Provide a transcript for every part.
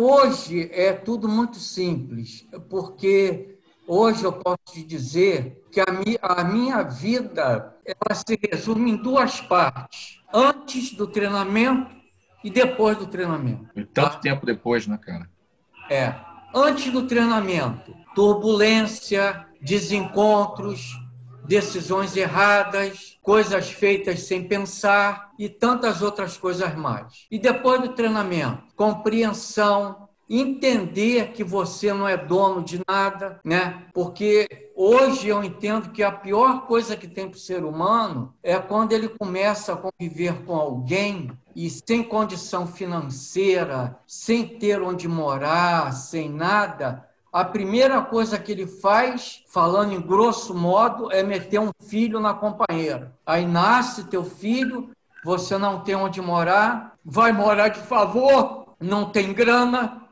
hoje é tudo muito simples, porque hoje eu posso te dizer que a minha, a minha vida ela se resume em duas partes: antes do treinamento e depois do treinamento. E tanto tá? tempo depois, né, cara? É. Antes do treinamento, turbulência, desencontros, decisões erradas, coisas feitas sem pensar e tantas outras coisas mais. E depois do treinamento, compreensão, entender que você não é dono de nada, né? Porque hoje eu entendo que a pior coisa que tem para o ser humano é quando ele começa a conviver com alguém e sem condição financeira, sem ter onde morar, sem nada, a primeira coisa que ele faz, falando em grosso modo, é meter um filho na companheira. Aí nasce teu filho, você não tem onde morar, vai morar de favor, não tem grana,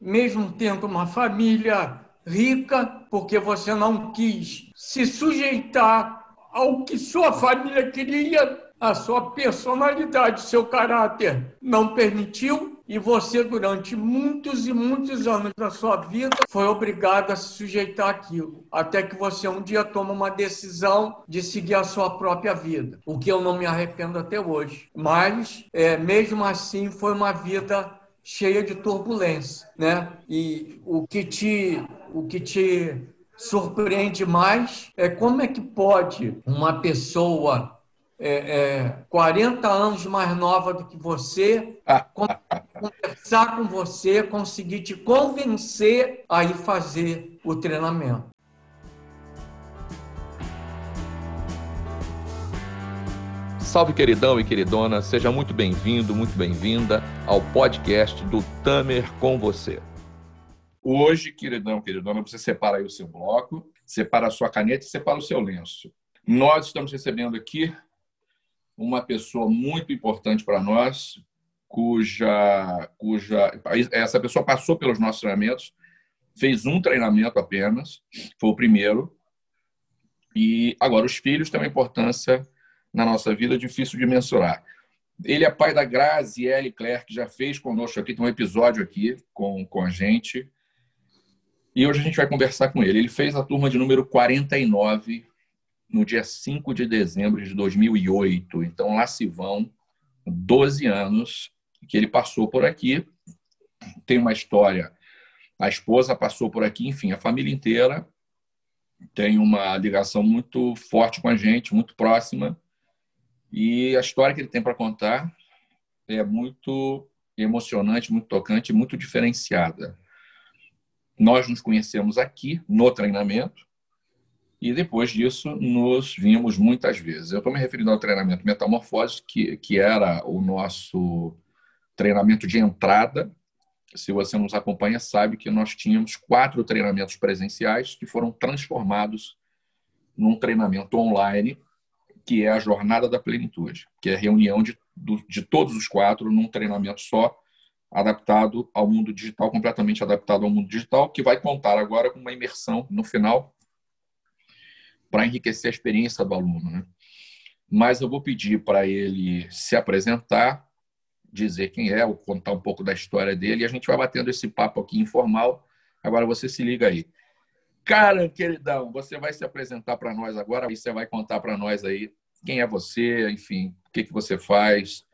mesmo tendo uma família rica, porque você não quis se sujeitar ao que sua família queria, a sua personalidade, seu caráter não permitiu, e você, durante muitos e muitos anos da sua vida, foi obrigado a se sujeitar àquilo, até que você um dia toma uma decisão de seguir a sua própria vida, o que eu não me arrependo até hoje. Mas, é, mesmo assim, foi uma vida cheia de turbulência, né? E o que te, o que te surpreende mais é como é que pode uma pessoa é, é, 40 anos mais nova do que você, conversar com você, conseguir te convencer a ir fazer o treinamento. Salve, queridão e queridona, seja muito bem-vindo, muito bem-vinda ao podcast do Tamer com você. Hoje, queridão, queridona, você separa aí o seu bloco, separa a sua caneta e separa o seu lenço. Nós estamos recebendo aqui uma pessoa muito importante para nós, cuja, cuja essa pessoa passou pelos nossos treinamentos, fez um treinamento apenas, foi o primeiro, e agora os filhos têm uma importância na nossa vida difícil de mensurar. Ele é pai da Graziele Claire, que já fez conosco aqui, tem um episódio aqui com, com a gente. E hoje a gente vai conversar com ele. Ele fez a turma de número 49 no dia 5 de dezembro de 2008. Então, lá se vão 12 anos que ele passou por aqui. Tem uma história. A esposa passou por aqui, enfim, a família inteira tem uma ligação muito forte com a gente, muito próxima. E a história que ele tem para contar é muito emocionante, muito tocante, muito diferenciada. Nós nos conhecemos aqui no treinamento e depois disso nos vimos muitas vezes. Eu estou me referindo ao treinamento Metamorfose, que, que era o nosso treinamento de entrada. Se você nos acompanha, sabe que nós tínhamos quatro treinamentos presenciais que foram transformados num treinamento online, que é a Jornada da Plenitude, que é a reunião de, de todos os quatro num treinamento só, adaptado ao mundo digital, completamente adaptado ao mundo digital, que vai contar agora com uma imersão no final para enriquecer a experiência do aluno. Né? Mas eu vou pedir para ele se apresentar, dizer quem é, ou contar um pouco da história dele, e a gente vai batendo esse papo aqui informal. Agora você se liga aí. Cara, queridão, você vai se apresentar para nós agora e você vai contar para nós aí quem é você, enfim, o que, que você faz,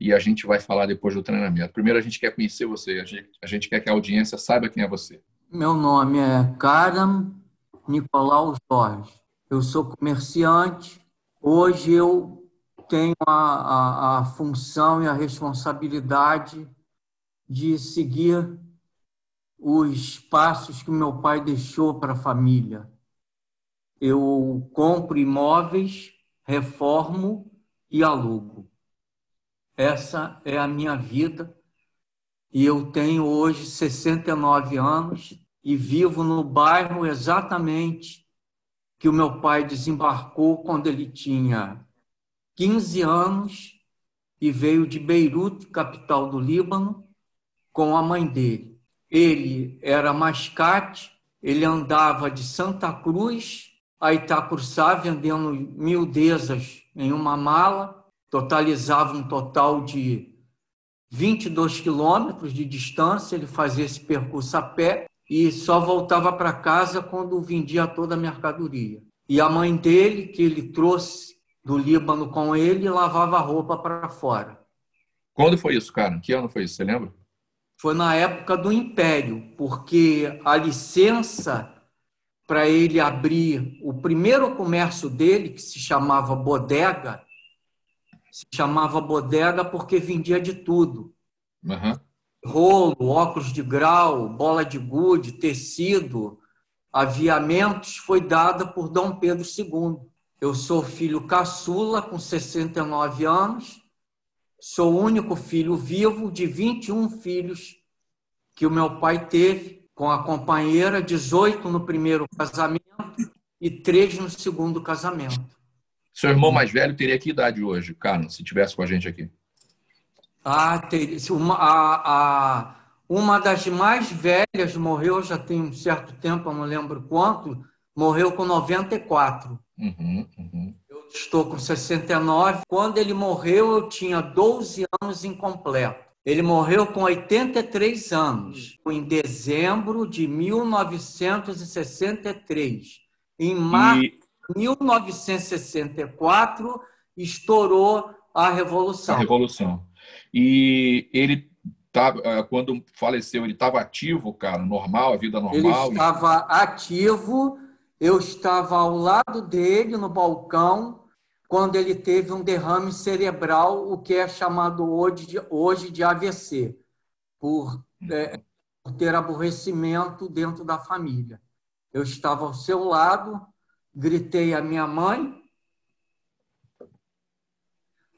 e a gente vai falar depois do treinamento. Primeiro, a gente quer conhecer você, a gente, a gente quer que a audiência saiba quem é você. Meu nome é Karam Nicolau Jorge. Eu sou comerciante. Hoje eu tenho a, a, a função e a responsabilidade de seguir os passos que meu pai deixou para a família. Eu compro imóveis, reformo e alugo. Essa é a minha vida e eu tenho hoje 69 anos e vivo no bairro exatamente que o meu pai desembarcou quando ele tinha 15 anos e veio de Beirute, capital do Líbano, com a mãe dele. Ele era mascate, ele andava de Santa Cruz a Itacursá vendendo mildezas em uma mala, totalizava um total de 22 quilômetros de distância, ele fazia esse percurso a pé e só voltava para casa quando vendia toda a mercadoria. E a mãe dele, que ele trouxe do Líbano com ele, lavava roupa para fora. Quando foi isso, cara? Que ano foi isso? Você lembra? Foi na época do Império, porque a licença para ele abrir o primeiro comércio dele, que se chamava Bodega, se chamava Bodega porque vendia de tudo. Uhum. Rolo, óculos de grau, bola de gude, tecido, aviamentos, foi dada por Dom Pedro II. Eu sou filho caçula, com 69 anos, sou o único filho vivo de 21 filhos que o meu pai teve com a companheira, 18 no primeiro casamento e 3 no segundo casamento. Seu irmão mais velho teria que idade hoje, Carlos, se tivesse com a gente aqui? Ah, teria. Uma, a, a, uma das mais velhas morreu já tem um certo tempo, eu não lembro quanto, morreu com 94. Uhum, uhum. Eu estou com 69. Quando ele morreu, eu tinha 12 anos incompleto. Ele morreu com 83 anos, em dezembro de 1963. Em março e... de 1964, estourou a Revolução. A Revolução. E ele tava, eh, quando faleceu, ele estava ativo, cara, normal, a vida normal? Ele estava ativo, eu estava ao lado dele no balcão, quando ele teve um derrame cerebral, o que é chamado hoje de, hoje de AVC, por, é, por ter aborrecimento dentro da família. Eu estava ao seu lado, gritei a minha mãe,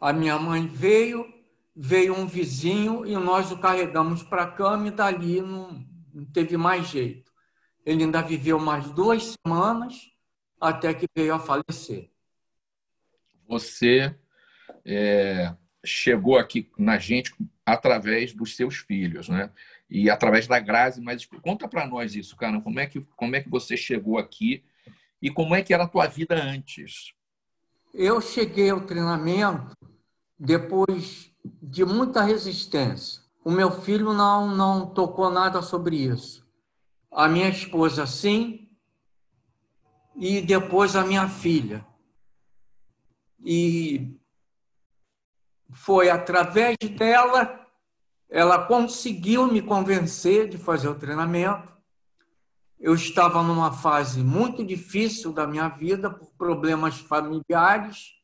a minha mãe veio, veio um vizinho e nós o carregamos para a cama e dali não, não teve mais jeito. Ele ainda viveu mais duas semanas até que veio a falecer você é, chegou aqui na gente através dos seus filhos, né? E através da Grazi, mas conta para nós isso, cara. Como é que como é que você chegou aqui e como é que era a tua vida antes? Eu cheguei ao treinamento depois de muita resistência. O meu filho não não tocou nada sobre isso. A minha esposa sim, e depois a minha filha e foi através dela, ela conseguiu me convencer de fazer o treinamento. Eu estava numa fase muito difícil da minha vida por problemas familiares,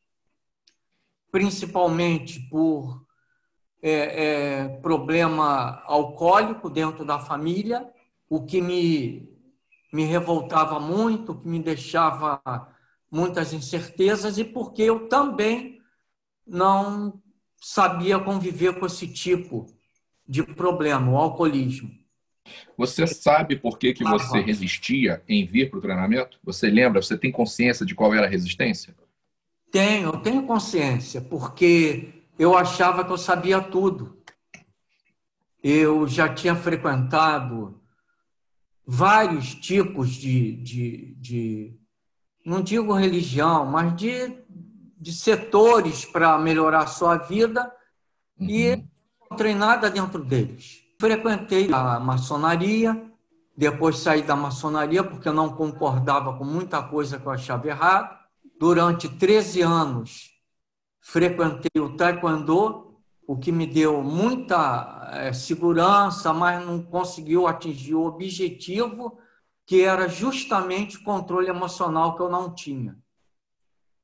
principalmente por é, é, problema alcoólico dentro da família, o que me, me revoltava muito, o que me deixava muitas incertezas e porque eu também não sabia conviver com esse tipo de problema, o alcoolismo. Você sabe por que, que você resistia em vir para o treinamento? Você lembra? Você tem consciência de qual era a resistência? Tenho, eu tenho consciência, porque eu achava que eu sabia tudo. Eu já tinha frequentado vários tipos de, de, de não digo religião, mas de, de setores para melhorar a sua vida uhum. e não encontrei nada dentro deles. Frequentei a maçonaria, depois saí da maçonaria porque eu não concordava com muita coisa que eu achava errado. Durante 13 anos, frequentei o taekwondo, o que me deu muita é, segurança, mas não conseguiu atingir o objetivo que era justamente o controle emocional que eu não tinha.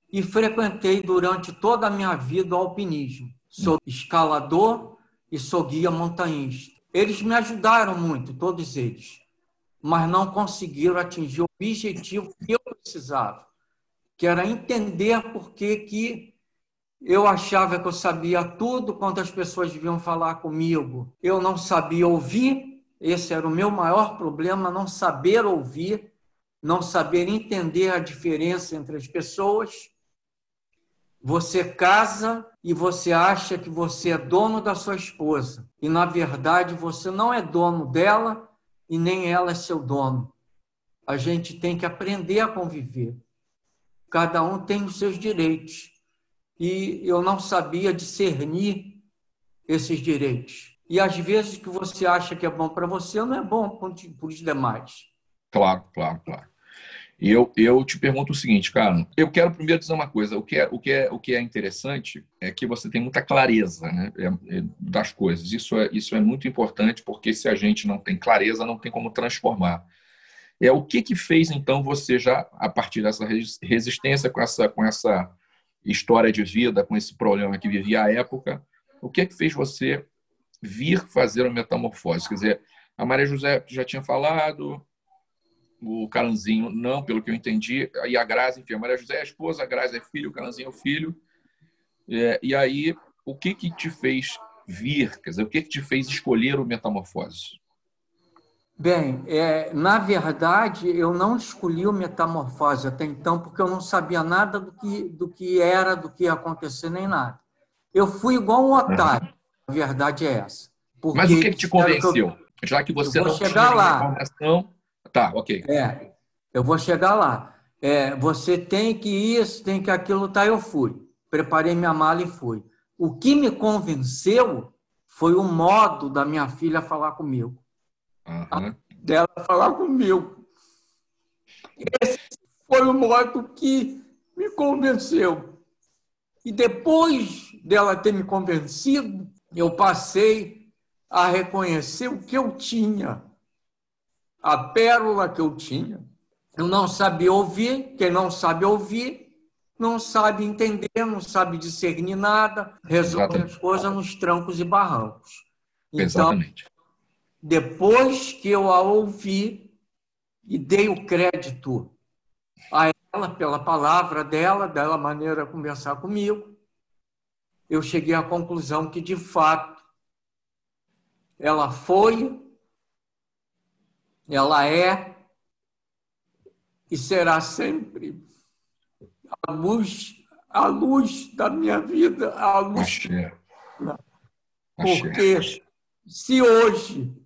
E frequentei durante toda a minha vida o alpinismo. Sou escalador e sou guia montanhista. Eles me ajudaram muito, todos eles, mas não conseguiram atingir o objetivo que eu precisava, que era entender por que, que eu achava que eu sabia tudo quando as pessoas deviam falar comigo. Eu não sabia ouvir esse era o meu maior problema, não saber ouvir, não saber entender a diferença entre as pessoas. Você casa e você acha que você é dono da sua esposa, e na verdade você não é dono dela e nem ela é seu dono. A gente tem que aprender a conviver. Cada um tem os seus direitos. E eu não sabia discernir esses direitos. E às vezes que você acha que é bom para você não é bom para os demais. Claro, claro, claro. E eu, eu te pergunto o seguinte, cara. Eu quero primeiro dizer uma coisa. O que é, o que é, o que é interessante é que você tem muita clareza né, é, é, das coisas. Isso é, isso é muito importante, porque se a gente não tem clareza, não tem como transformar. É o que que fez então você já a partir dessa resistência com essa com essa história de vida, com esse problema que vivia à época, o que que fez você vir fazer uma metamorfose? Quer dizer, a Maria José já tinha falado, o Caranzinho não, pelo que eu entendi, e a Grazi, enfim, a Maria José é a esposa, a Grazi é filho, o Caranzinho é o filho. É, e aí, o que que te fez vir? Quer dizer, o que que te fez escolher o Metamorfose? Bem, é, na verdade, eu não escolhi o Metamorfose até então, porque eu não sabia nada do que, do que era, do que ia acontecer, nem nada. Eu fui igual um otário, a verdade é essa. Mas o que, que te convenceu? Que eu, Já que você não chegar tinha lá. informação Tá, ok. É, eu vou chegar lá. É, você tem que isso, tem que aquilo, tá? Eu fui. Preparei minha mala e fui. O que me convenceu foi o modo da minha filha falar comigo. Uhum. Dela falar comigo. Esse foi o modo que me convenceu. E depois dela ter me convencido, eu passei a reconhecer o que eu tinha a pérola que eu tinha. Eu não sabia ouvir, quem não sabe ouvir, não sabe entender, não sabe discernir nada, resolve Exatamente. as coisas nos trancos e barrancos. Então, Exatamente. Depois que eu a ouvi e dei o crédito a ela pela palavra dela, dela maneira de conversar comigo, eu cheguei à conclusão que, de fato, ela foi ela é e será sempre a luz, a luz da minha vida, a luz. Axé. Porque se hoje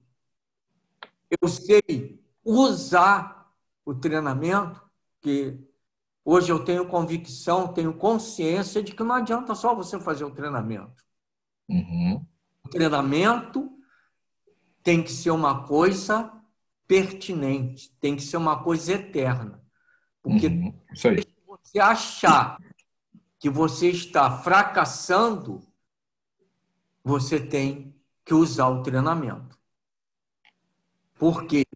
eu sei usar o treinamento, que hoje eu tenho convicção, tenho consciência de que não adianta só você fazer o treinamento. Uhum. O treinamento tem que ser uma coisa pertinente, tem que ser uma coisa eterna. Porque uhum, se você achar que você está fracassando, você tem que usar o treinamento. Por quê?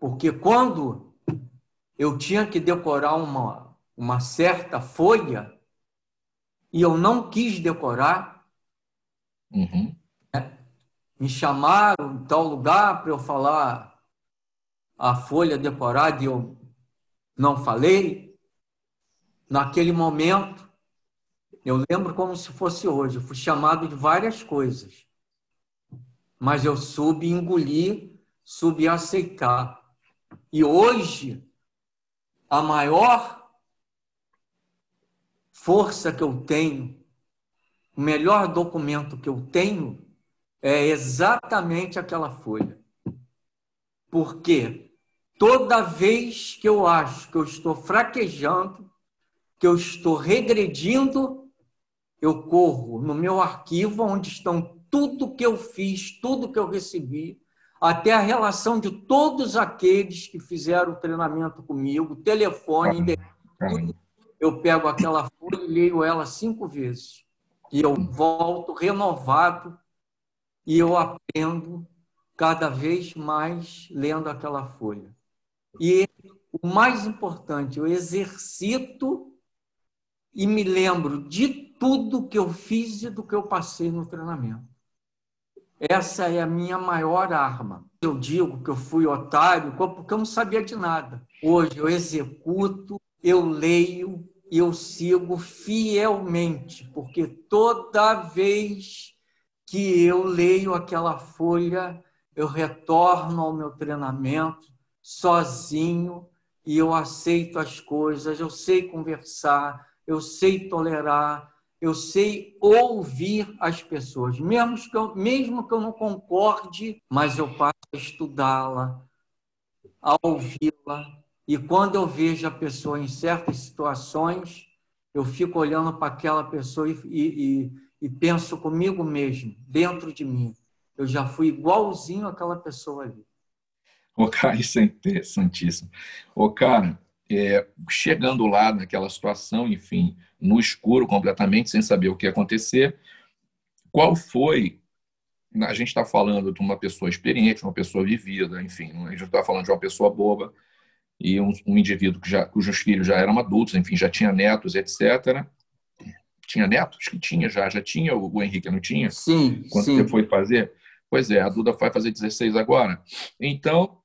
Porque quando eu tinha que decorar uma, uma certa folha e eu não quis decorar, uhum. né? me chamaram em tal lugar para eu falar a folha decorada e eu não falei, naquele momento, eu lembro como se fosse hoje, eu fui chamado de várias coisas, mas eu soube engolir, soube aceitar. E hoje, a maior força que eu tenho, o melhor documento que eu tenho, é exatamente aquela folha. Por quê? Toda vez que eu acho que eu estou fraquejando, que eu estou regredindo, eu corro no meu arquivo onde estão tudo que eu fiz, tudo que eu recebi, até a relação de todos aqueles que fizeram o treinamento comigo, telefone, tudo. Eu pego aquela folha e leio ela cinco vezes. E eu volto renovado e eu aprendo cada vez mais lendo aquela folha. E o mais importante, eu exercito e me lembro de tudo que eu fiz e do que eu passei no treinamento. Essa é a minha maior arma. Eu digo que eu fui otário porque eu não sabia de nada. Hoje eu executo, eu leio e eu sigo fielmente, porque toda vez que eu leio aquela folha, eu retorno ao meu treinamento sozinho e eu aceito as coisas, eu sei conversar, eu sei tolerar, eu sei ouvir as pessoas, mesmo que eu, mesmo que eu não concorde, mas eu passo a estudá-la, a ouvi-la. E quando eu vejo a pessoa em certas situações, eu fico olhando para aquela pessoa e, e, e penso comigo mesmo, dentro de mim, eu já fui igualzinho àquela pessoa ali. Ô, cara, isso é interessantíssimo. Ô, cara, é, chegando lá naquela situação, enfim, no escuro completamente, sem saber o que ia acontecer, qual foi. A gente está falando de uma pessoa experiente, uma pessoa vivida, enfim, a gente está falando de uma pessoa boba e um, um indivíduo que já, cujos filhos já eram adultos, enfim, já tinha netos, etc. Tinha netos? Que tinha já, já tinha o, o Henrique, não tinha? Sim. Quando sim. você foi fazer? Pois é, a Duda vai fazer 16 agora. Então,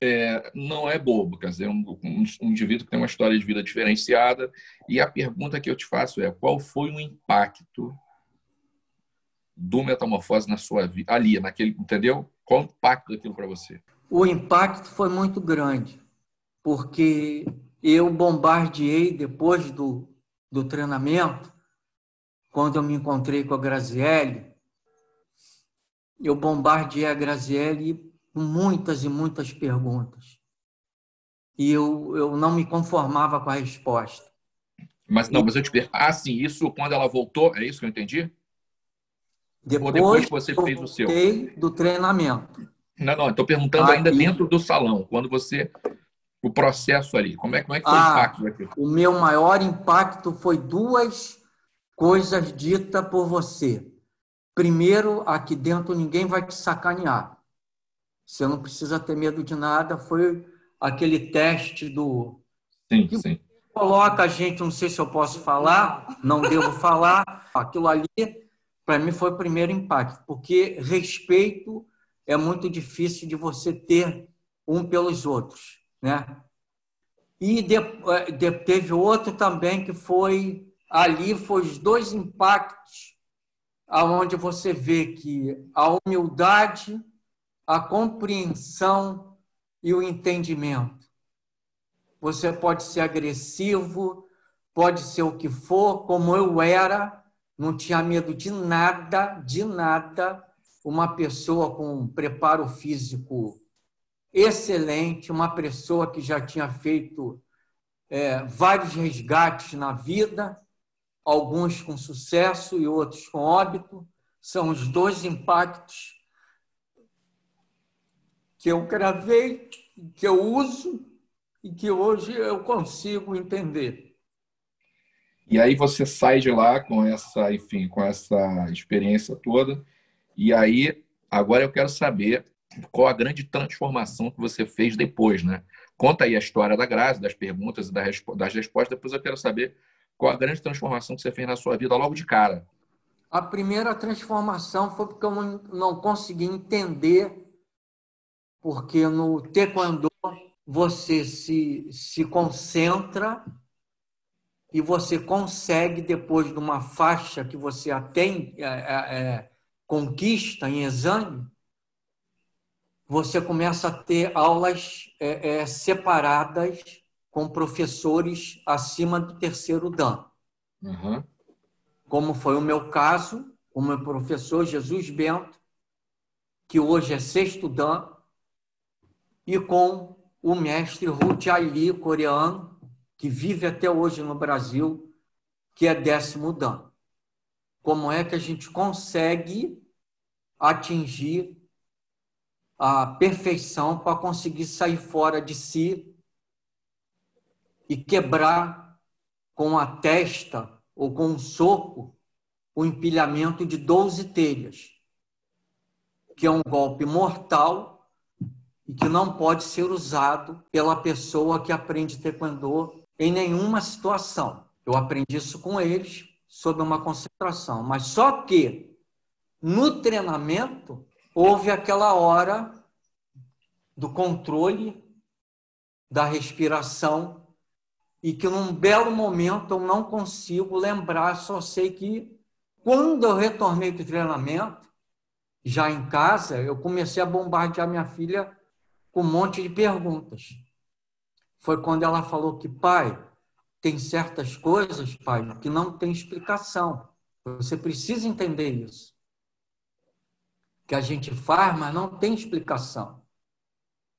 é, não é bobo, quer dizer, um, um, um, indivíduo que tem uma história de vida diferenciada. E a pergunta que eu te faço é: qual foi o impacto do metamorfose na sua vida, ali, naquele, entendeu? Qual o impacto daquilo para você? O impacto foi muito grande, porque eu bombardeei depois do, do treinamento, quando eu me encontrei com a Graziele, eu bombardeei a Graziele com muitas e muitas perguntas. E eu, eu não me conformava com a resposta. Mas não, mas eu te pergunto. Ah, sim, isso quando ela voltou, é isso que eu entendi? Depois, Ou depois que você fez o seu? do treinamento. Não, não, estou perguntando ainda dentro do salão, quando você. O processo ali, como é, como é que foi ah, o impacto? O meu maior impacto foi duas coisas ditas por você. Primeiro, aqui dentro ninguém vai te sacanear. Você não precisa ter medo de nada. Foi aquele teste do. Sim, que sim. Coloca a gente, não sei se eu posso falar, não devo falar. Aquilo ali, para mim, foi o primeiro impacto, porque respeito é muito difícil de você ter um pelos outros, né? E de, de, teve outro também que foi ali, foi os dois impactos, aonde você vê que a humildade a compreensão e o entendimento. Você pode ser agressivo, pode ser o que for, como eu era, não tinha medo de nada, de nada. Uma pessoa com um preparo físico excelente, uma pessoa que já tinha feito é, vários resgates na vida, alguns com sucesso e outros com óbito. São os dois impactos que eu gravei, que eu uso e que hoje eu consigo entender. E aí você sai de lá com essa, enfim, com essa experiência toda. E aí, agora eu quero saber qual a grande transformação que você fez depois, né? Conta aí a história da Graça, das perguntas e das respostas. Depois eu quero saber qual a grande transformação que você fez na sua vida logo de cara. A primeira transformação foi porque eu não consegui entender porque no taekwondo você se, se concentra e você consegue, depois de uma faixa que você atende, é, é, é, conquista em exame, você começa a ter aulas é, é separadas com professores acima do terceiro dan. Uhum. Como foi o meu caso, o meu professor Jesus Bento, que hoje é sexto dan, e com o mestre Hu Chai coreano, que vive até hoje no Brasil, que é décimo dan. Como é que a gente consegue atingir a perfeição para conseguir sair fora de si e quebrar com a testa ou com um soco o empilhamento de 12 telhas, que é um golpe mortal e que não pode ser usado pela pessoa que aprende taekwondo em nenhuma situação. Eu aprendi isso com eles sob uma concentração, mas só que no treinamento houve aquela hora do controle da respiração e que num belo momento eu não consigo lembrar, só sei que quando eu retornei do treinamento, já em casa, eu comecei a bombardear minha filha com um monte de perguntas. Foi quando ela falou que, pai, tem certas coisas, pai, que não tem explicação. Você precisa entender isso. Que a gente faz, mas não tem explicação.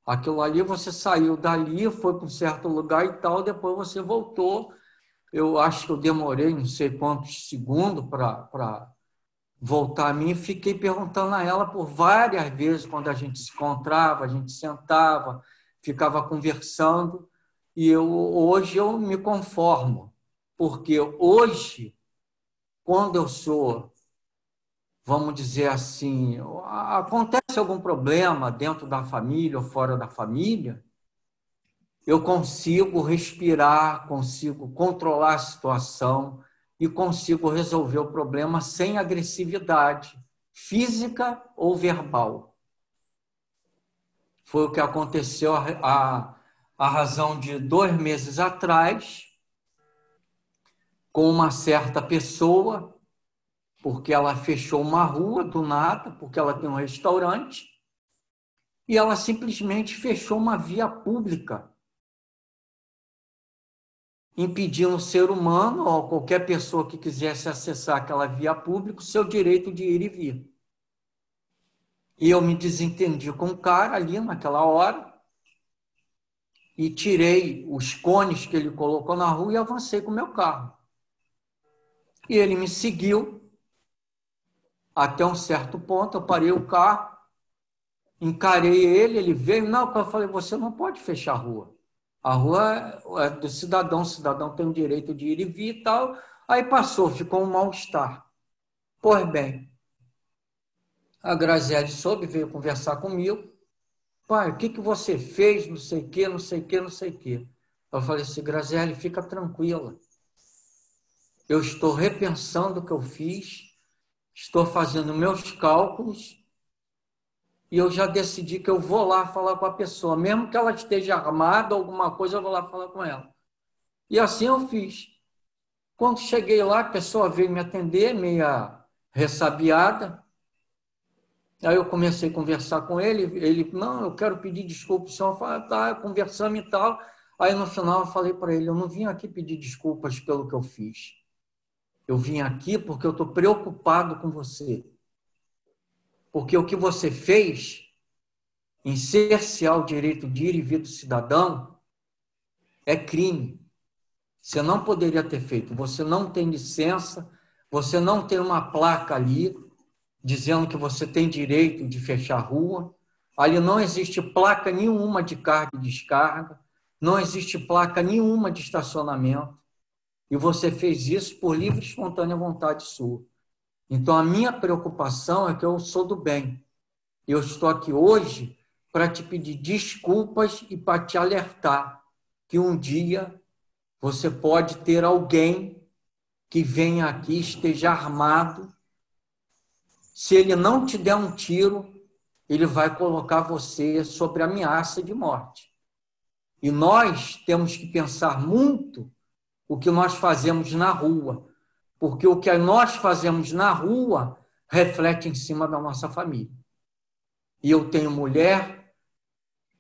Aquilo ali, você saiu dali, foi para um certo lugar e tal, depois você voltou eu acho que eu demorei não sei quantos segundos para voltar a mim, fiquei perguntando a ela por várias vezes, quando a gente se encontrava, a gente sentava, ficava conversando, e eu, hoje eu me conformo, porque hoje, quando eu sou, vamos dizer assim, acontece algum problema dentro da família ou fora da família, eu consigo respirar, consigo controlar a situação e consigo resolver o problema sem agressividade física ou verbal. Foi o que aconteceu a, a, razão de dois meses atrás com uma certa pessoa, porque ela fechou uma rua do nada, porque ela tem um restaurante, e ela simplesmente fechou uma via pública impedindo o ser humano ou qualquer pessoa que quisesse acessar aquela via pública seu direito de ir e vir. E eu me desentendi com o cara ali naquela hora e tirei os cones que ele colocou na rua e avancei com o meu carro. E ele me seguiu até um certo ponto, eu parei o carro, encarei ele, ele veio, não, eu falei, você não pode fechar a rua. A rua é do cidadão, o cidadão tem o direito de ir e vir e tal. Aí passou, ficou um mal-estar. Pois bem, a Graziele soube, veio conversar comigo. Pai, o que, que você fez? Não sei o quê, não sei o quê, não sei o quê. Eu falei assim, Graziele, fica tranquila. Eu estou repensando o que eu fiz, estou fazendo meus cálculos e eu já decidi que eu vou lá falar com a pessoa, mesmo que ela esteja armada, alguma coisa, eu vou lá falar com ela. E assim eu fiz. Quando cheguei lá, a pessoa veio me atender, meia ressabiada. Aí eu comecei a conversar com ele. Ele, não, eu quero pedir desculpa. O senhor fala, tá, conversamos e tal. Aí no final eu falei para ele: eu não vim aqui pedir desculpas pelo que eu fiz. Eu vim aqui porque eu estou preocupado com você. Porque o que você fez em cercear o direito de ir e vir do cidadão é crime. Você não poderia ter feito. Você não tem licença, você não tem uma placa ali dizendo que você tem direito de fechar a rua. Ali não existe placa nenhuma de carga e descarga, não existe placa nenhuma de estacionamento. E você fez isso por livre e espontânea vontade sua. Então, a minha preocupação é que eu sou do bem. Eu estou aqui hoje para te pedir desculpas e para te alertar que um dia você pode ter alguém que venha aqui, esteja armado. Se ele não te der um tiro, ele vai colocar você sobre ameaça de morte. E nós temos que pensar muito o que nós fazemos na rua porque o que nós fazemos na rua reflete em cima da nossa família. E eu tenho mulher,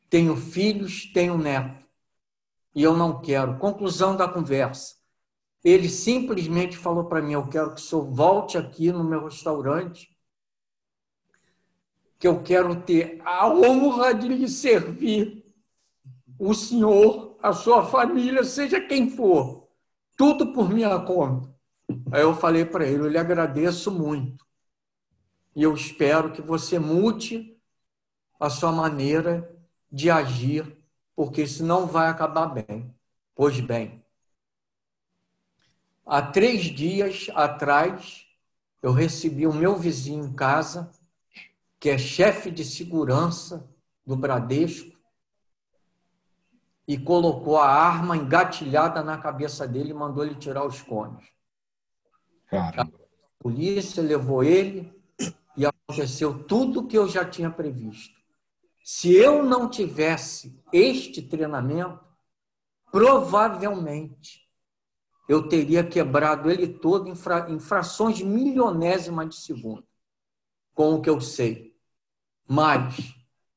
tenho filhos, tenho neto. E eu não quero. Conclusão da conversa. Ele simplesmente falou para mim: Eu quero que o senhor volte aqui no meu restaurante, que eu quero ter a honra de lhe servir. O senhor, a sua família, seja quem for, tudo por minha conta. Aí eu falei para ele: eu lhe agradeço muito. E eu espero que você mude a sua maneira de agir, porque isso não vai acabar bem. Pois bem, há três dias atrás, eu recebi o meu vizinho em casa, que é chefe de segurança do Bradesco, e colocou a arma engatilhada na cabeça dele e mandou ele tirar os cones. A polícia levou ele e aconteceu tudo o que eu já tinha previsto. Se eu não tivesse este treinamento, provavelmente eu teria quebrado ele todo em, fra em frações milionésimas de segundo, com o que eu sei. Mas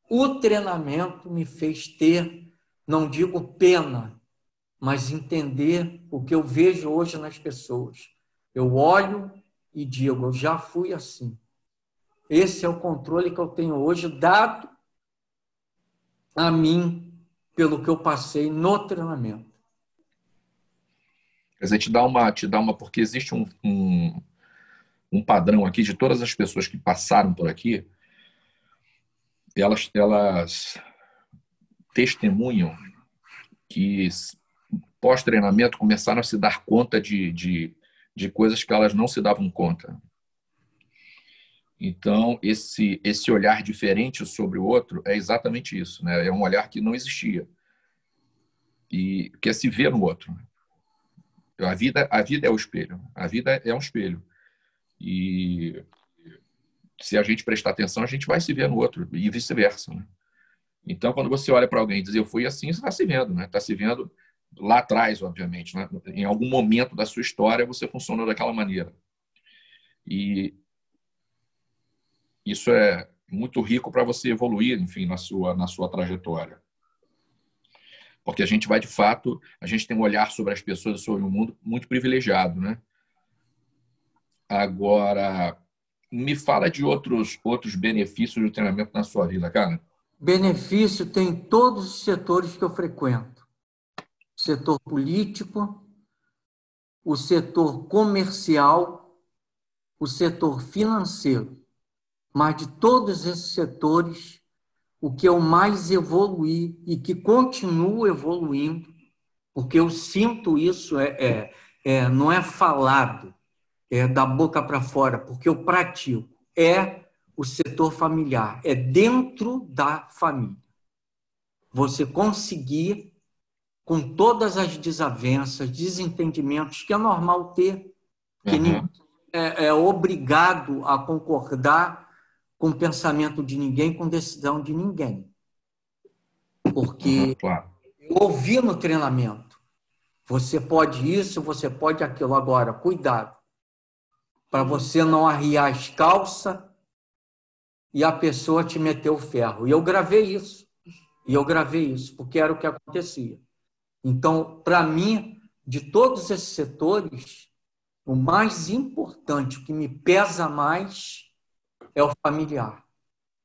o treinamento me fez ter, não digo pena, mas entender o que eu vejo hoje nas pessoas eu olho e digo, eu já fui assim. Esse é o controle que eu tenho hoje, dado a mim pelo que eu passei no treinamento. Quer dizer, te dá uma, te dá uma porque existe um, um, um padrão aqui de todas as pessoas que passaram por aqui, elas, elas testemunham que pós-treinamento começaram a se dar conta de, de, de coisas que elas não se davam conta. Então, esse, esse olhar diferente sobre o outro é exatamente isso. Né? É um olhar que não existia. E que é se ver no outro. A vida, a vida é o espelho. A vida é um espelho. E se a gente prestar atenção, a gente vai se ver no outro e vice-versa. Né? Então, quando você olha para alguém e diz eu fui assim, você está se vendo, né? Está se vendo lá atrás, obviamente, né? Em algum momento da sua história você funcionou daquela maneira. E isso é muito rico para você evoluir, enfim, na sua na sua trajetória. Porque a gente vai de fato, a gente tem um olhar sobre as pessoas, sobre o mundo muito privilegiado, né? Agora, me fala de outros outros benefícios do treinamento na sua vida, cara. Benefício tem todos os setores que eu frequento: setor político, o setor comercial, o setor financeiro. Mas de todos esses setores, o que eu mais evoluí e que continuo evoluindo, porque eu sinto isso, é, é, é não é falado, é da boca para fora, porque eu pratico, é o setor familiar, é dentro da família. Você conseguir, com todas as desavenças, desentendimentos que é normal ter, que uhum. é, é obrigado a concordar com o pensamento de ninguém, com decisão de ninguém. Porque uhum, claro. eu ouvi no treinamento. Você pode isso, você pode aquilo. Agora, cuidado. Para você não arriar as calças e a pessoa te meter o ferro. E eu gravei isso. E eu gravei isso, porque era o que acontecia. Então, para mim, de todos esses setores, o mais importante, o que me pesa mais, é o familiar.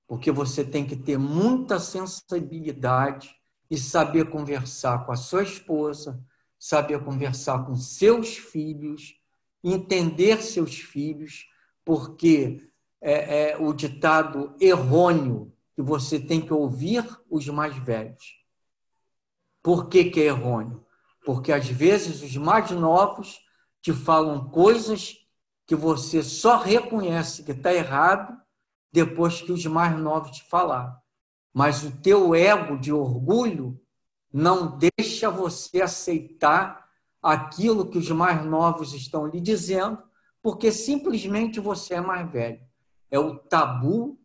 Porque você tem que ter muita sensibilidade e saber conversar com a sua esposa, saber conversar com seus filhos, entender seus filhos, porque é, é o ditado errôneo que você tem que ouvir os mais velhos. Por que, que é errôneo? Porque às vezes os mais novos te falam coisas que você só reconhece que está errado depois que os mais novos te falar. Mas o teu ego de orgulho não deixa você aceitar aquilo que os mais novos estão lhe dizendo, porque simplesmente você é mais velho. É o tabu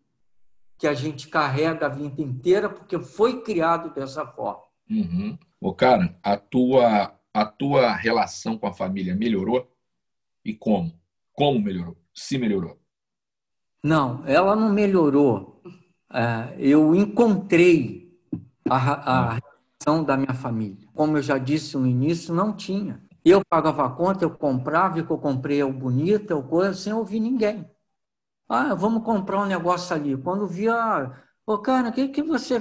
que a gente carrega a vida inteira porque foi criado dessa forma. Uhum. Ô, cara, a tua, a tua relação com a família melhorou? E como? Como melhorou? Se melhorou? Não, ela não melhorou. É, eu encontrei a, a relação da minha família. Como eu já disse no início, não tinha. Eu pagava a conta, eu comprava, e que eu comprei é o bonito, é o coisa, sem ouvir ninguém. Ah, vamos comprar um negócio ali. Quando via, ô cara, o que, que você?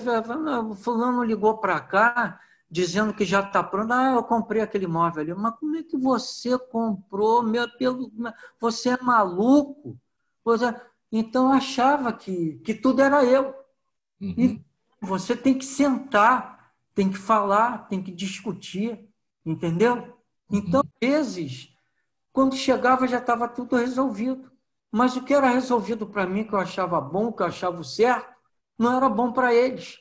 Fulano ligou para cá, dizendo que já está pronto. Ah, eu comprei aquele móvel ali. Mas como é que você comprou? Meu, pelo, você é maluco? Você, então achava que, que tudo era eu. Uhum. E você tem que sentar, tem que falar, tem que discutir, entendeu? Uhum. Então, às vezes, quando chegava já estava tudo resolvido. Mas o que era resolvido para mim, que eu achava bom, que eu achava certo, não era bom para eles.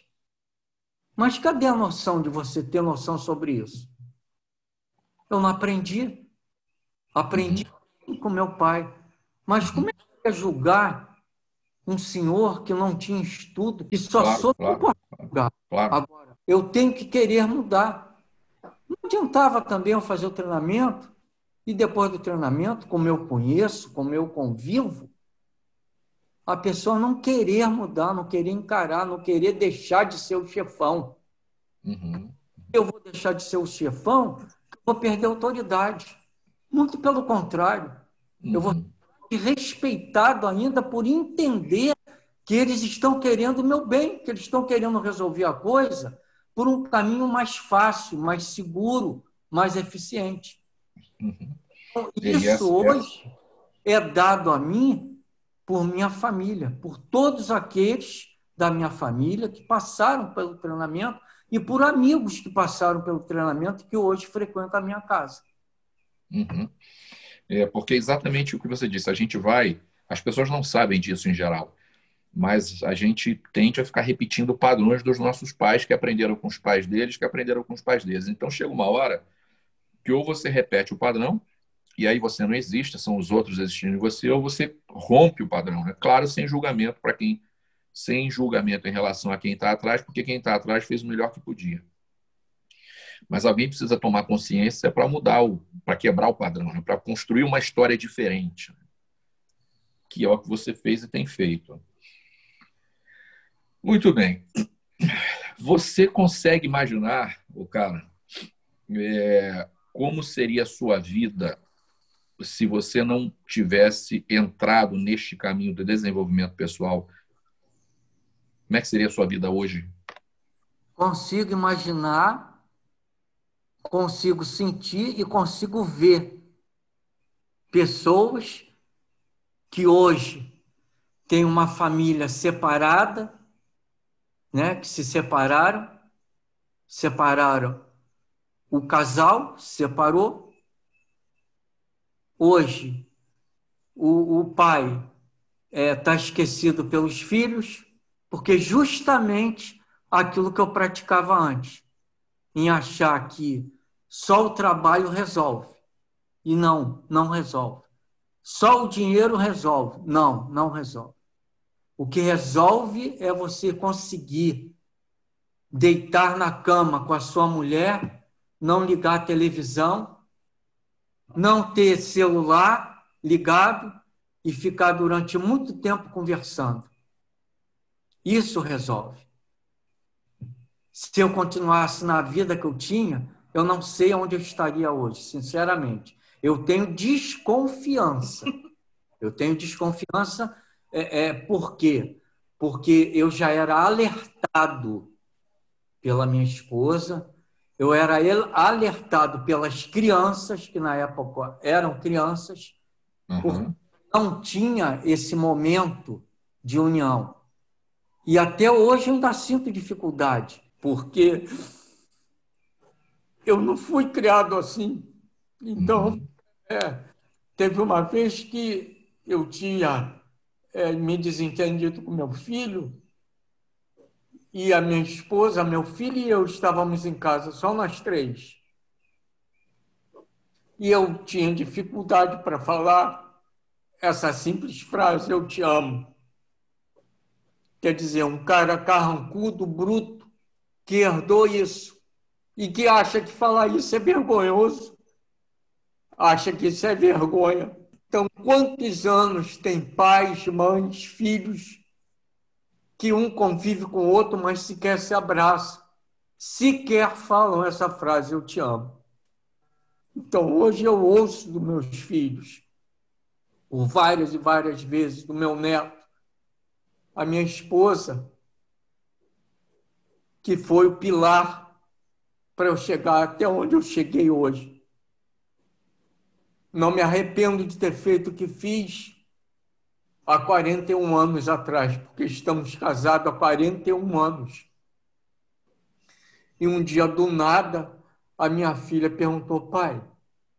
Mas cadê a noção de você ter noção sobre isso? Eu não aprendi. Aprendi uhum. com meu pai. Mas como é que eu ia julgar um senhor que não tinha estudo, que só claro, soube claro, julgar? Claro. Agora, eu tenho que querer mudar. Não adiantava também eu fazer o treinamento e depois do treinamento, como eu conheço, como eu convivo, a pessoa não querer mudar, não querer encarar, não querer deixar de ser o chefão. Uhum. Eu vou deixar de ser o chefão, vou perder autoridade. Muito pelo contrário. Uhum. Eu vou uhum. ser respeitado ainda por entender que eles estão querendo o meu bem, que eles estão querendo resolver a coisa por um caminho mais fácil, mais seguro, mais eficiente. Uhum. Então, isso hoje é dado a mim por minha família, por todos aqueles da minha família que passaram pelo treinamento e por amigos que passaram pelo treinamento que hoje frequentam a minha casa. Uhum. É, porque exatamente o que você disse, a gente vai, as pessoas não sabem disso em geral, mas a gente tende a ficar repetindo padrões dos nossos pais que aprenderam com os pais deles, que aprenderam com os pais deles. Então chega uma hora que ou você repete o padrão, e aí você não existe, são os outros existindo em você, ou você rompe o padrão. Né? Claro, sem julgamento para quem. Sem julgamento em relação a quem está atrás, porque quem está atrás fez o melhor que podia. Mas alguém precisa tomar consciência para mudar, para quebrar o padrão, né? para construir uma história diferente. Né? Que é o que você fez e tem feito. Muito bem. Você consegue imaginar, o cara, é, como seria a sua vida se você não tivesse entrado neste caminho de desenvolvimento pessoal? Como é que seria a sua vida hoje? Consigo imaginar, consigo sentir e consigo ver pessoas que hoje têm uma família separada, né, que se separaram, separaram o casal, separou, Hoje, o, o pai está é, tá esquecido pelos filhos, porque justamente aquilo que eu praticava antes, em achar que só o trabalho resolve. E não, não resolve. Só o dinheiro resolve. Não, não resolve. O que resolve é você conseguir deitar na cama com a sua mulher, não ligar a televisão não ter celular ligado e ficar durante muito tempo conversando. Isso resolve. Se eu continuasse na vida que eu tinha, eu não sei onde eu estaria hoje, sinceramente. Eu tenho desconfiança. Eu tenho desconfiança, é, é, por quê? Porque eu já era alertado pela minha esposa, eu era alertado pelas crianças, que na época eram crianças, uhum. porque não tinha esse momento de união. E até hoje eu ainda sinto dificuldade, porque eu não fui criado assim. Então, uhum. é, teve uma vez que eu tinha é, me desentendido com meu filho, e a minha esposa, meu filho e eu estávamos em casa, só nós três. E eu tinha dificuldade para falar essa simples frase: Eu te amo. Quer dizer, um cara carrancudo, bruto, que herdou isso e que acha que falar isso é vergonhoso, acha que isso é vergonha. Então, quantos anos tem pais, mães, filhos que um convive com o outro, mas sequer se abraça, sequer falam essa frase, eu te amo. Então, hoje eu ouço dos meus filhos, por várias e várias vezes, do meu neto, a minha esposa, que foi o pilar para eu chegar até onde eu cheguei hoje. Não me arrependo de ter feito o que fiz, há 41 anos atrás, porque estamos casados há 41 anos. E um dia, do nada, a minha filha perguntou, pai,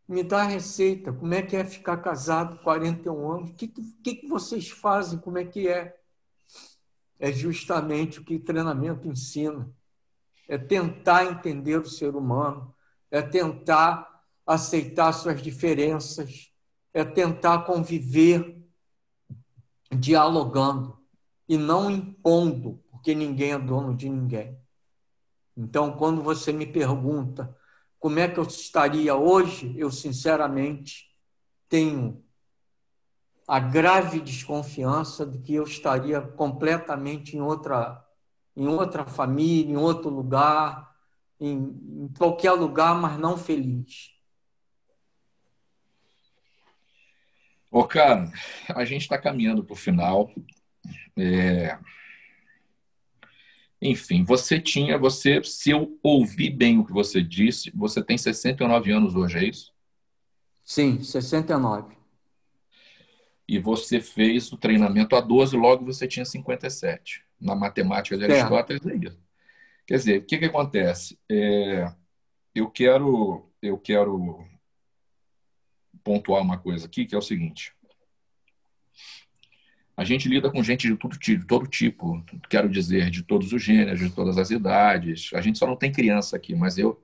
me dá a receita, como é que é ficar casado 41 anos? O que, que, que vocês fazem? Como é que é? É justamente o que treinamento ensina. É tentar entender o ser humano, é tentar aceitar suas diferenças, é tentar conviver dialogando e não impondo, porque ninguém é dono de ninguém. Então, quando você me pergunta como é que eu estaria hoje, eu sinceramente tenho a grave desconfiança de que eu estaria completamente em outra em outra família, em outro lugar, em, em qualquer lugar, mas não feliz. Ô, cara, a gente está caminhando para o final. É... Enfim, você tinha, você, se eu ouvi bem o que você disse, você tem 69 anos hoje, é isso? Sim, 69. E você fez o treinamento a 12, logo você tinha 57. Na matemática de Aristóteles é isso. Quer dizer, o que, que acontece? É, eu quero eu quero pontuar uma coisa aqui, que é o seguinte. A gente lida com gente de, tudo, de todo tipo, quero dizer, de todos os gêneros, de todas as idades. A gente só não tem criança aqui, mas eu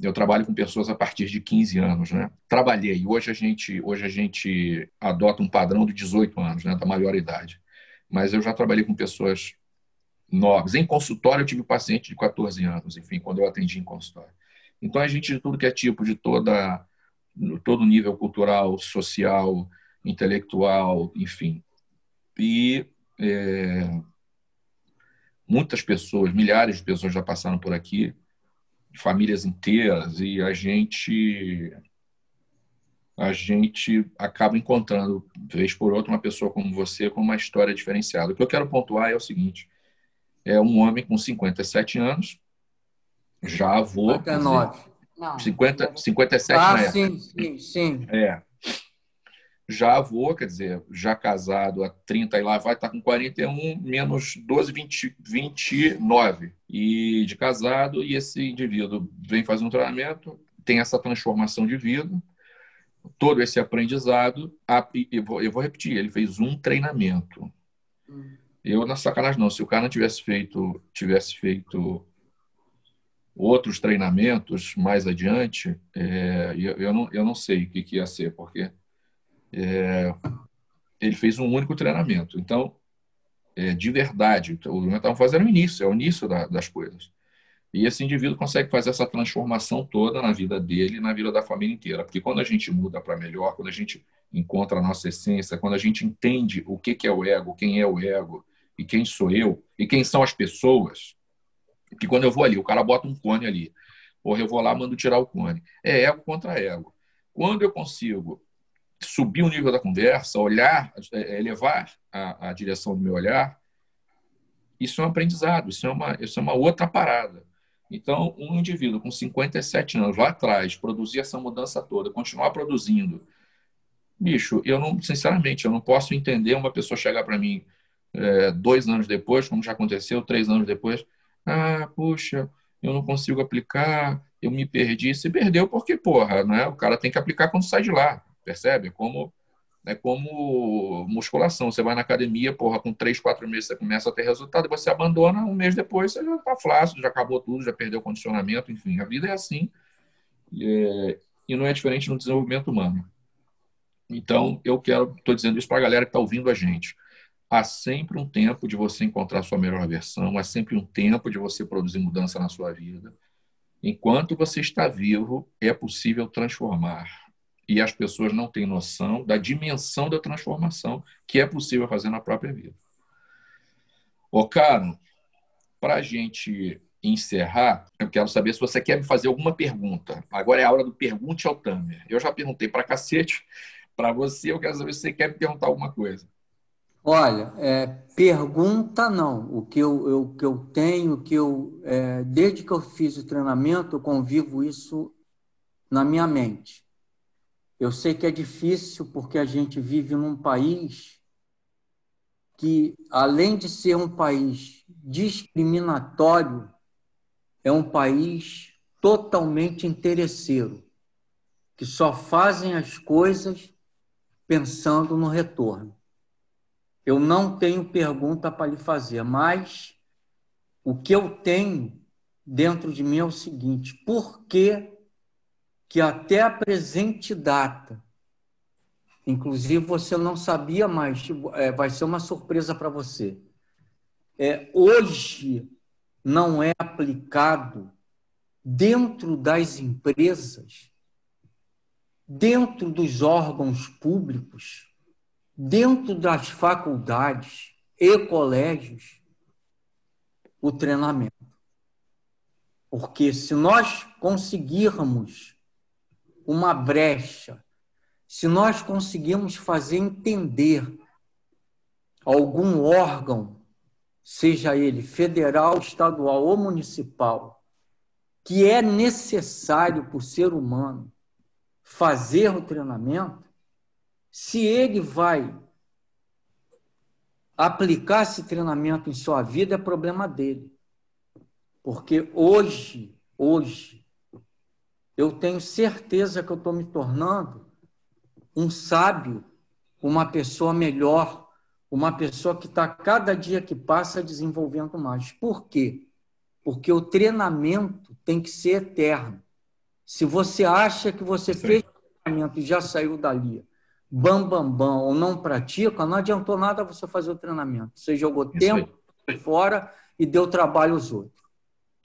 eu trabalho com pessoas a partir de 15 anos, né? Trabalhei. Hoje a gente, hoje a gente adota um padrão de 18 anos, né, da maior idade. Mas eu já trabalhei com pessoas novas. Em consultório eu tive paciente de 14 anos, enfim, quando eu atendi em consultório. Então a gente de tudo que é tipo, de toda todo nível cultural, social, intelectual, enfim. E é, muitas pessoas, milhares de pessoas já passaram por aqui famílias inteiras e a gente a gente acaba encontrando, vez por outra, uma pessoa como você com uma história diferenciada. O que eu quero pontuar é o seguinte: é um homem com 57 anos, já avô. 59. Não. 50, 57 ah, na sim, sim, sim. É já avô, quer dizer, já casado há 30 e lá vai estar tá com 41, menos 12, 20, 29. E de casado, e esse indivíduo vem fazer um treinamento, tem essa transformação de vida, todo esse aprendizado. Eu vou, eu vou repetir, ele fez um treinamento. Hum. Eu, na sacanagem, não. Se o cara não tivesse feito, tivesse feito outros treinamentos mais adiante, é, eu, eu, não, eu não sei o que, que ia ser, porque é, ele fez um único treinamento. Então, é, de verdade, o que estamos fazendo é o início, é o início da, das coisas. E esse indivíduo consegue fazer essa transformação toda na vida dele e na vida da família inteira. Porque quando a gente muda para melhor, quando a gente encontra a nossa essência, quando a gente entende o que, que é o ego, quem é o ego, e quem sou eu, e quem são as pessoas, que quando eu vou ali, o cara bota um cone ali, porra, eu vou lá, mando tirar o cone. É ego contra ego. Quando eu consigo subir o nível da conversa, olhar, é, elevar a, a direção do meu olhar, isso é um aprendizado, isso é uma, isso é uma outra parada. Então, um indivíduo com 57 anos lá atrás produzir essa mudança toda, continuar produzindo, bicho, eu não, sinceramente, eu não posso entender uma pessoa chegar para mim é, dois anos depois, como já aconteceu, três anos depois, ah, puxa, eu não consigo aplicar, eu me perdi. Se perdeu porque, porra, né? O cara tem que aplicar quando sai de lá percebe? É como, é como musculação. Você vai na academia, porra, com três, quatro meses você começa a ter resultado, você abandona, um mês depois você já está flácido, já acabou tudo, já perdeu o condicionamento, enfim. A vida é assim. E, é, e não é diferente no desenvolvimento humano. Então, eu quero, estou dizendo isso para a galera que está ouvindo a gente. Há sempre um tempo de você encontrar sua melhor versão, há sempre um tempo de você produzir mudança na sua vida. Enquanto você está vivo, é possível transformar e as pessoas não têm noção da dimensão da transformação que é possível fazer na própria vida. Ô, cara, para a gente encerrar, eu quero saber se você quer me fazer alguma pergunta. Agora é a hora do pergunte ao Tamer. Eu já perguntei para cacete. Para você, eu quero saber se você quer me perguntar alguma coisa. Olha, é, pergunta não. O que eu, eu, que eu tenho, que eu é, desde que eu fiz o treinamento, eu convivo isso na minha mente. Eu sei que é difícil porque a gente vive num país que, além de ser um país discriminatório, é um país totalmente interesseiro, que só fazem as coisas pensando no retorno. Eu não tenho pergunta para lhe fazer, mas o que eu tenho dentro de mim é o seguinte: por que que até a presente data, inclusive você não sabia mais, é, vai ser uma surpresa para você. É, hoje não é aplicado dentro das empresas, dentro dos órgãos públicos, dentro das faculdades e colégios, o treinamento. Porque se nós conseguirmos uma brecha, se nós conseguirmos fazer entender algum órgão, seja ele federal, estadual ou municipal, que é necessário para o ser humano fazer o treinamento, se ele vai aplicar esse treinamento em sua vida, é problema dele. Porque hoje, hoje, eu tenho certeza que eu estou me tornando um sábio, uma pessoa melhor, uma pessoa que está cada dia que passa desenvolvendo mais. Por quê? Porque o treinamento tem que ser eterno. Se você acha que você Sim. fez o treinamento e já saiu dali, bam, bam, bam, ou não pratica, não adiantou nada você fazer o treinamento. Você jogou Isso tempo aí. fora e deu trabalho aos outros.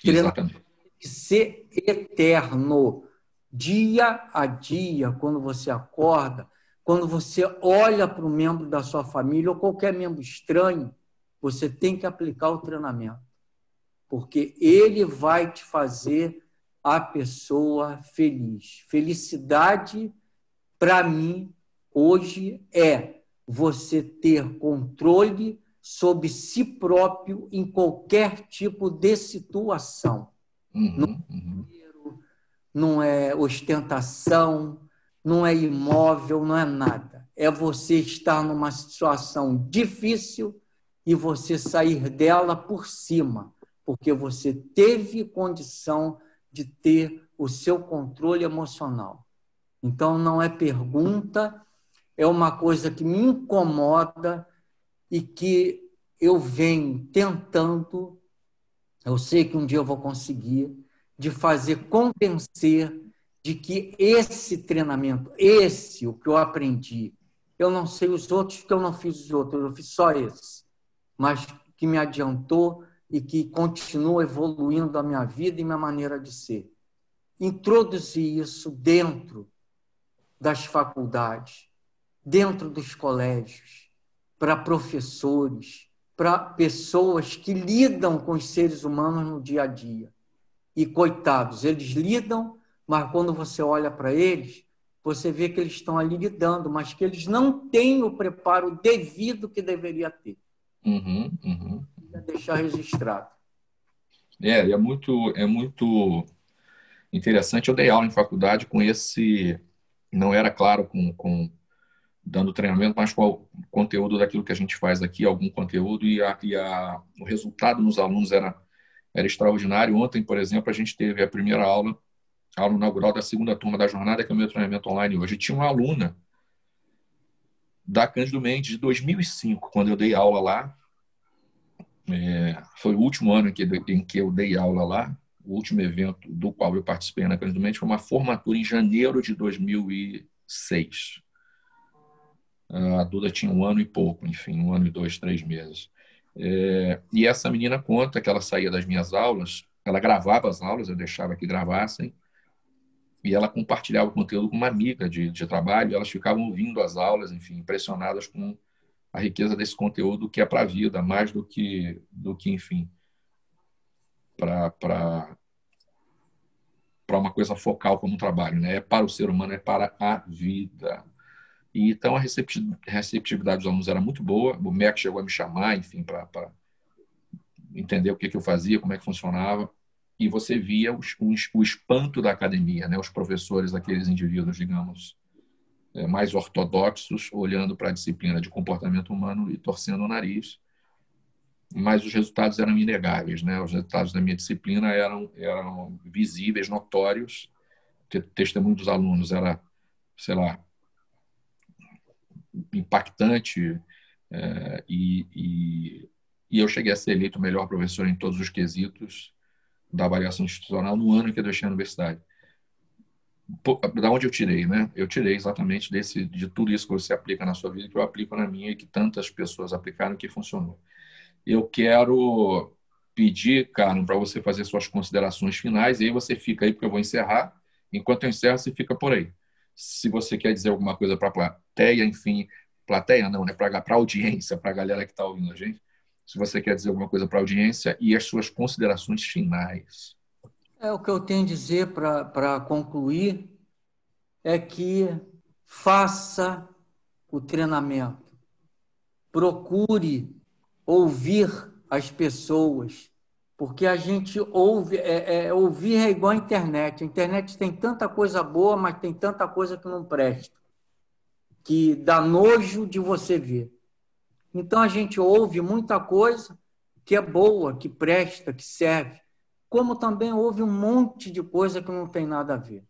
Exatamente. Ser eterno. Dia a dia, quando você acorda, quando você olha para um membro da sua família ou qualquer membro estranho, você tem que aplicar o treinamento. Porque ele vai te fazer a pessoa feliz. Felicidade, para mim, hoje é você ter controle sobre si próprio em qualquer tipo de situação. Uhum, não, uhum. não é ostentação, não é imóvel, não é nada. É você estar numa situação difícil e você sair dela por cima, porque você teve condição de ter o seu controle emocional. Então, não é pergunta, é uma coisa que me incomoda e que eu venho tentando, eu sei que um dia eu vou conseguir, de fazer convencer de que esse treinamento, esse, o que eu aprendi, eu não sei os outros, porque eu não fiz os outros, eu fiz só esse, mas que me adiantou e que continua evoluindo a minha vida e minha maneira de ser. Introduzir isso dentro das faculdades, dentro dos colégios, para professores, para pessoas que lidam com os seres humanos no dia a dia. E coitados, eles lidam mas quando você olha para eles, você vê que eles estão ali lidando, mas que eles não têm o preparo devido que deveria ter. Uhum, uhum. deixar registrado. É, é muito, é muito interessante. Eu dei aula em faculdade com esse, não era claro com, com dando treinamento, mas com o conteúdo daquilo que a gente faz aqui, algum conteúdo, e, a, e a, o resultado nos alunos era, era extraordinário. Ontem, por exemplo, a gente teve a primeira aula aula inaugural da segunda turma da jornada, que é o meu treinamento online hoje. tinha uma aluna da Cândido Mendes de 2005, quando eu dei aula lá. É, foi o último ano em que, em que eu dei aula lá. O último evento do qual eu participei na Cândido Mendes foi uma formatura em janeiro de 2006. A Duda tinha um ano e pouco, enfim, um ano e dois, três meses. É, e essa menina conta que ela saía das minhas aulas, ela gravava as aulas, eu deixava que gravassem, e ela compartilhava o conteúdo com uma amiga de, de trabalho, elas ficavam ouvindo as aulas, enfim, impressionadas com a riqueza desse conteúdo que é para a vida, mais do que, do que enfim, para para uma coisa focal como um trabalho, né? É para o ser humano, é para a vida. E, então a receptividade dos alunos era muito boa. O MEC chegou a me chamar, enfim, para entender o que, que eu fazia, como é que funcionava e você via os, os, o espanto da academia, né? os professores, aqueles indivíduos, digamos, é, mais ortodoxos, olhando para a disciplina de comportamento humano e torcendo o nariz. Mas os resultados eram inegáveis, né? Os resultados da minha disciplina eram, eram visíveis, notórios. O testemunho dos alunos era, sei lá, impactante é, e, e, e eu cheguei a ser eleito o melhor professor em todos os quesitos da avaliação institucional no ano que eu deixei a universidade. Da onde eu tirei, né? Eu tirei exatamente desse, de tudo isso que você aplica na sua vida, que eu aplico na minha e que tantas pessoas aplicaram que funcionou. Eu quero pedir, Carlos, para você fazer suas considerações finais, e aí você fica aí, porque eu vou encerrar. Enquanto eu encerro, você fica por aí. Se você quer dizer alguma coisa para plateia, enfim, plateia não, né? Para a audiência, para a galera que está ouvindo a gente, se você quer dizer alguma coisa para a audiência e as suas considerações finais. É, o que eu tenho a dizer para concluir é que faça o treinamento, procure ouvir as pessoas, porque a gente ouve, é, é, ouvir é igual a internet. A internet tem tanta coisa boa, mas tem tanta coisa que não presta, que dá nojo de você ver. Então a gente ouve muita coisa que é boa, que presta, que serve, como também ouve um monte de coisa que não tem nada a ver,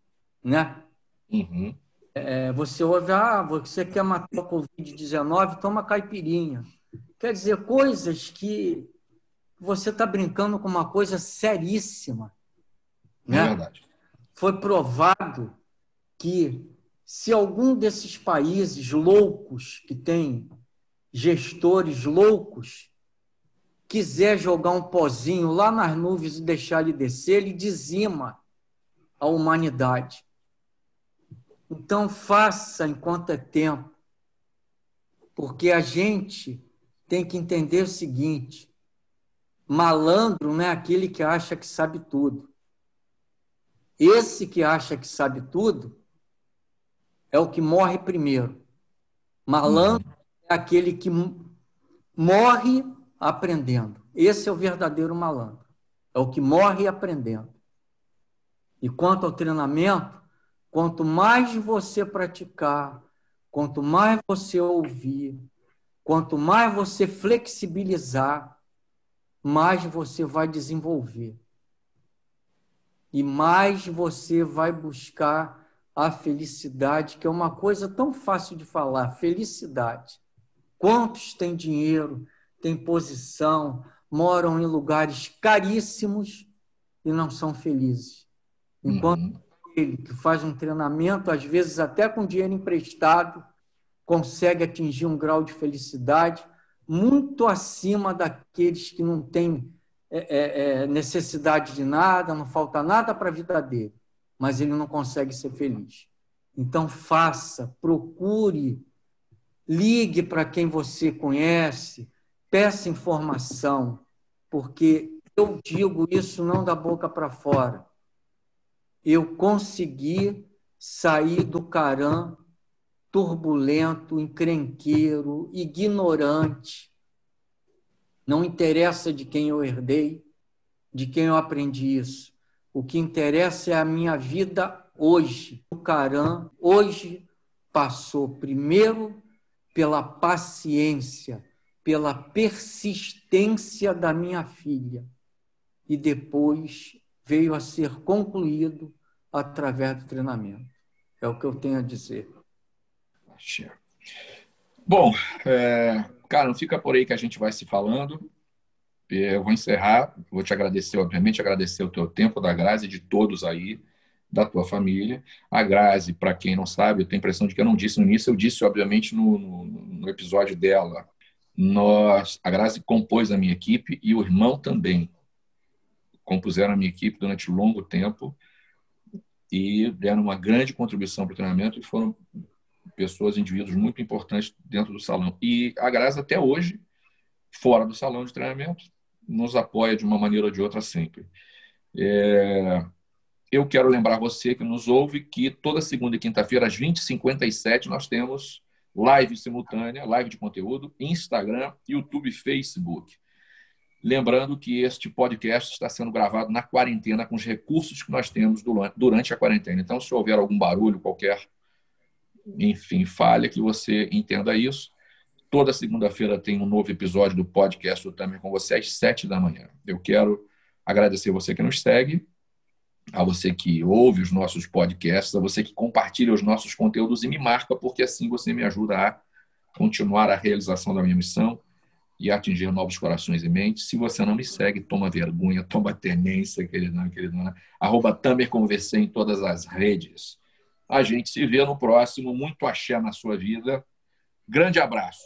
né? Uhum. É, você ouve, ah, você quer matar o Covid-19, toma caipirinha. Quer dizer, coisas que você está brincando com uma coisa seríssima. Né? É verdade. Foi provado que se algum desses países loucos, que tem gestores loucos, quiser jogar um pozinho lá nas nuvens e deixar ele descer, ele dizima a humanidade. Então, faça enquanto é tempo, porque a gente tem que entender o seguinte: malandro não é aquele que acha que sabe tudo. Esse que acha que sabe tudo é o que morre primeiro. Malandro é aquele que morre aprendendo. Esse é o verdadeiro malandro. É o que morre aprendendo. E quanto ao treinamento, Quanto mais você praticar, quanto mais você ouvir, quanto mais você flexibilizar, mais você vai desenvolver. E mais você vai buscar a felicidade, que é uma coisa tão fácil de falar, felicidade. Quantos têm dinheiro, têm posição, moram em lugares caríssimos e não são felizes? Enquanto uhum ele que faz um treinamento, às vezes até com dinheiro emprestado, consegue atingir um grau de felicidade muito acima daqueles que não têm é, é, é necessidade de nada, não falta nada para a vida dele, mas ele não consegue ser feliz. Então, faça, procure, ligue para quem você conhece, peça informação, porque eu digo isso não da boca para fora eu consegui sair do carã turbulento, encrenqueiro, ignorante. Não interessa de quem eu herdei, de quem eu aprendi isso. O que interessa é a minha vida hoje. O Carã hoje passou primeiro pela paciência, pela persistência da minha filha e depois veio a ser concluído através do treinamento. É o que eu tenho a dizer. Bom, é, cara, não fica por aí que a gente vai se falando. Eu vou encerrar, vou te agradecer, obviamente, agradecer o teu tempo, da Grazi, de todos aí, da tua família. A Grazi, para quem não sabe, eu tenho a impressão de que eu não disse no início, eu disse, obviamente, no, no, episódio dela. Nós, a Grazi compôs a minha equipe e o irmão também compuseram a minha equipe durante longo tempo e deram uma grande contribuição para o treinamento e foram pessoas, indivíduos muito importantes dentro do salão. E a Graça, até hoje, fora do salão de treinamento, nos apoia de uma maneira ou de outra sempre. É... Eu quero lembrar você que nos ouve que toda segunda e quinta-feira, às 20h57, nós temos live simultânea, live de conteúdo, Instagram, YouTube Facebook. Lembrando que este podcast está sendo gravado na quarentena com os recursos que nós temos durante a quarentena. Então, se houver algum barulho qualquer, enfim, falha, que você entenda isso. Toda segunda-feira tem um novo episódio do podcast também com você às sete da manhã. Eu quero agradecer você que nos segue, a você que ouve os nossos podcasts, a você que compartilha os nossos conteúdos e me marca, porque assim você me ajuda a continuar a realização da minha missão e atingir novos corações e mentes. Se você não me segue, toma vergonha, toma tenência, queridão, queridona. Arroba Tamer Conversei em todas as redes. A gente se vê no próximo. Muito axé na sua vida. Grande abraço.